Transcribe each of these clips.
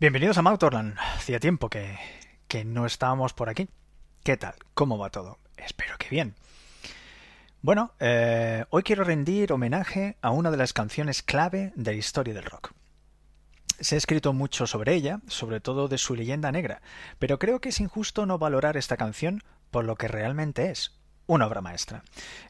Bienvenidos a Mautorland. Hacía tiempo que, que no estábamos por aquí. ¿Qué tal? ¿Cómo va todo? Espero que bien. Bueno, eh, hoy quiero rendir homenaje a una de las canciones clave de la historia del rock. Se ha escrito mucho sobre ella, sobre todo de su leyenda negra, pero creo que es injusto no valorar esta canción por lo que realmente es, una obra maestra.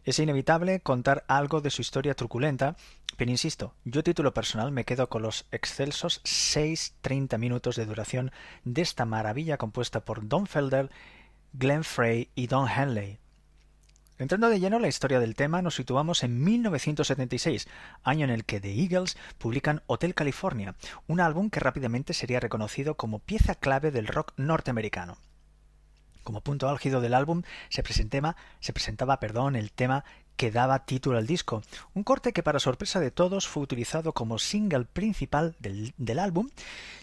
Es inevitable contar algo de su historia truculenta, pero insisto, yo título personal me quedo con los excelsos 6-30 minutos de duración de esta maravilla compuesta por Don Felder, Glenn Frey y Don Henley. Entrando de lleno en la historia del tema, nos situamos en 1976, año en el que The Eagles publican Hotel California, un álbum que rápidamente sería reconocido como pieza clave del rock norteamericano. Como punto álgido del álbum se presentaba, se presentaba perdón, el tema que daba título al disco, un corte que para sorpresa de todos fue utilizado como single principal del, del, álbum.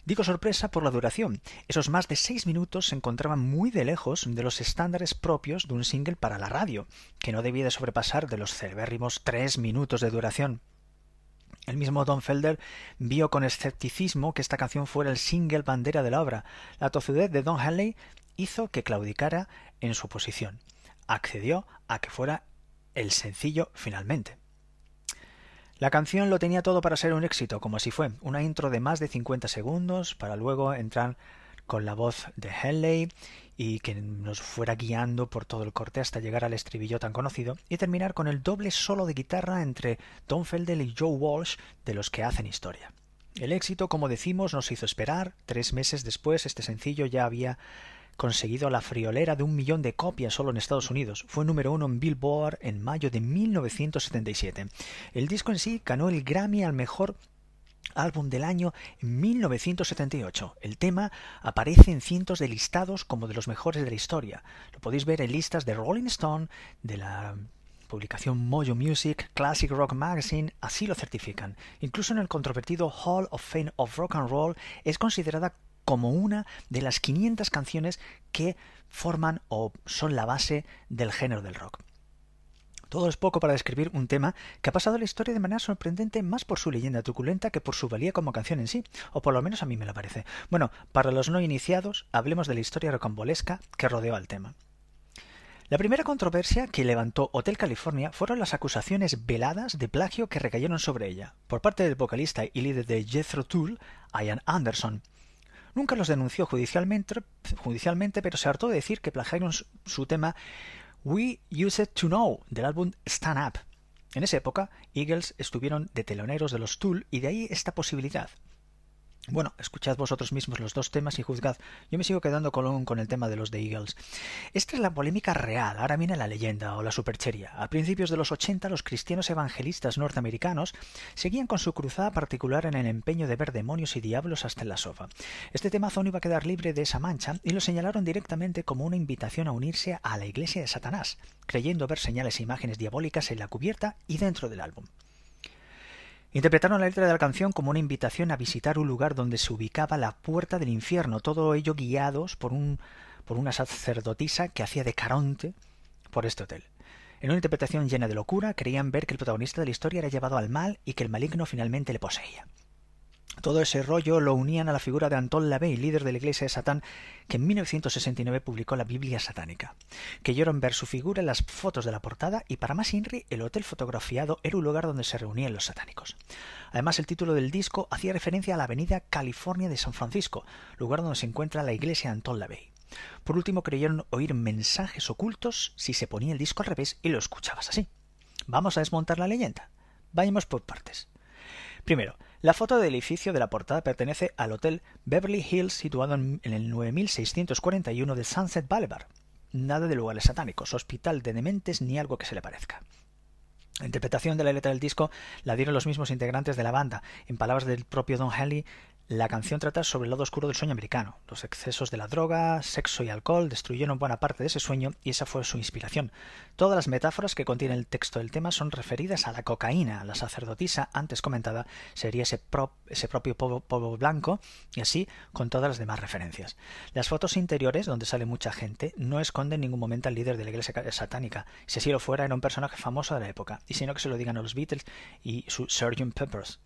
Digo sorpresa por la duración. Esos más de seis minutos se encontraban muy de lejos de los estándares propios de un single para la radio, que no debía de sobrepasar de los celebérrimos tres minutos de duración. El mismo Don Felder vio con escepticismo que esta canción fuera el single bandera de la obra. La tozudez de Don Henley hizo que claudicara en su posición. Accedió a que fuera el sencillo finalmente. La canción lo tenía todo para ser un éxito, como así fue, una intro de más de 50 segundos para luego entrar con la voz de Henley y que nos fuera guiando por todo el corte hasta llegar al estribillo tan conocido y terminar con el doble solo de guitarra entre Don Felder y Joe Walsh de los que hacen historia. El éxito, como decimos, nos hizo esperar. Tres meses después, este sencillo ya había conseguido la friolera de un millón de copias solo en Estados Unidos. Fue número uno en Billboard en mayo de 1977. El disco en sí ganó el Grammy al mejor álbum del año en 1978. El tema aparece en cientos de listados como de los mejores de la historia. Lo podéis ver en listas de Rolling Stone, de la publicación Mojo Music, Classic Rock Magazine, así lo certifican. Incluso en el controvertido Hall of Fame of Rock and Roll es considerada como una de las 500 canciones que forman o son la base del género del rock. Todo es poco para describir un tema que ha pasado a la historia de manera sorprendente más por su leyenda truculenta que por su valía como canción en sí, o por lo menos a mí me lo parece. Bueno, para los no iniciados, hablemos de la historia rocambolesca que rodeó al tema. La primera controversia que levantó Hotel California fueron las acusaciones veladas de plagio que recayeron sobre ella, por parte del vocalista y líder de Jethro Tull, Ian Anderson, Nunca los denunció judicialmente, judicialmente pero se hartó de decir que plagiaron su tema We Use It To Know del álbum Stand Up. En esa época, Eagles estuvieron de teloneros de los Tool y de ahí esta posibilidad. Bueno, escuchad vosotros mismos los dos temas y juzgad. Yo me sigo quedando con, con el tema de los de Eagles. Esta es la polémica real, ahora viene la leyenda o la superchería. A principios de los 80 los cristianos evangelistas norteamericanos seguían con su cruzada particular en el empeño de ver demonios y diablos hasta en la sofa. Este temazo no iba a quedar libre de esa mancha y lo señalaron directamente como una invitación a unirse a la iglesia de Satanás, creyendo ver señales e imágenes diabólicas en la cubierta y dentro del álbum. Interpretaron la letra de la canción como una invitación a visitar un lugar donde se ubicaba la puerta del infierno, todo ello guiados por, un, por una sacerdotisa que hacía de caronte por este hotel. En una interpretación llena de locura, creían ver que el protagonista de la historia era llevado al mal y que el maligno finalmente le poseía. Todo ese rollo lo unían a la figura de Anton LaVey, líder de la Iglesia de Satán, que en 1969 publicó la Biblia satánica. Queyeron ver su figura en las fotos de la portada y para más Inri, el hotel fotografiado era un lugar donde se reunían los satánicos. Además, el título del disco hacía referencia a la avenida California de San Francisco, lugar donde se encuentra la iglesia de Anton LaVey. Por último, creyeron oír mensajes ocultos si se ponía el disco al revés y lo escuchabas así. Vamos a desmontar la leyenda. Vayamos por partes. Primero, la foto del edificio de la portada pertenece al Hotel Beverly Hills situado en el 9641 de Sunset Boulevard. Nada de lugares satánicos, hospital de dementes ni algo que se le parezca. La interpretación de la letra del disco la dieron los mismos integrantes de la banda. En palabras del propio Don Henley, la canción trata sobre el lado oscuro del sueño americano. Los excesos de la droga, sexo y alcohol destruyeron buena parte de ese sueño y esa fue su inspiración. Todas las metáforas que contiene el texto del tema son referidas a la cocaína. La sacerdotisa, antes comentada, sería ese, propio polvo, blanco y así con todas las demás referencias. Las fotos interiores, donde sale mucha gente, no esconden en ningún momento al líder de la iglesia satánica. Si así lo fuera, era un personaje famoso de la época. Y sino que se lo digan a los Beatles y su Sgt. Peppers.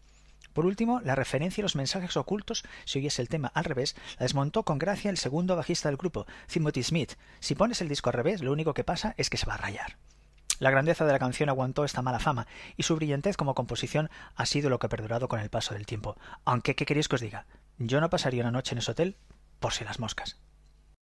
Por último, la referencia a los mensajes ocultos, si oyes el tema al revés, la desmontó con gracia el segundo bajista del grupo, Timothy Smith. Si pones el disco al revés, lo único que pasa es que se va a rayar. La grandeza de la canción aguantó esta mala fama, y su brillantez como composición ha sido lo que ha perdurado con el paso del tiempo. Aunque, ¿qué queréis que os diga? Yo no pasaría una noche en ese hotel por si las moscas.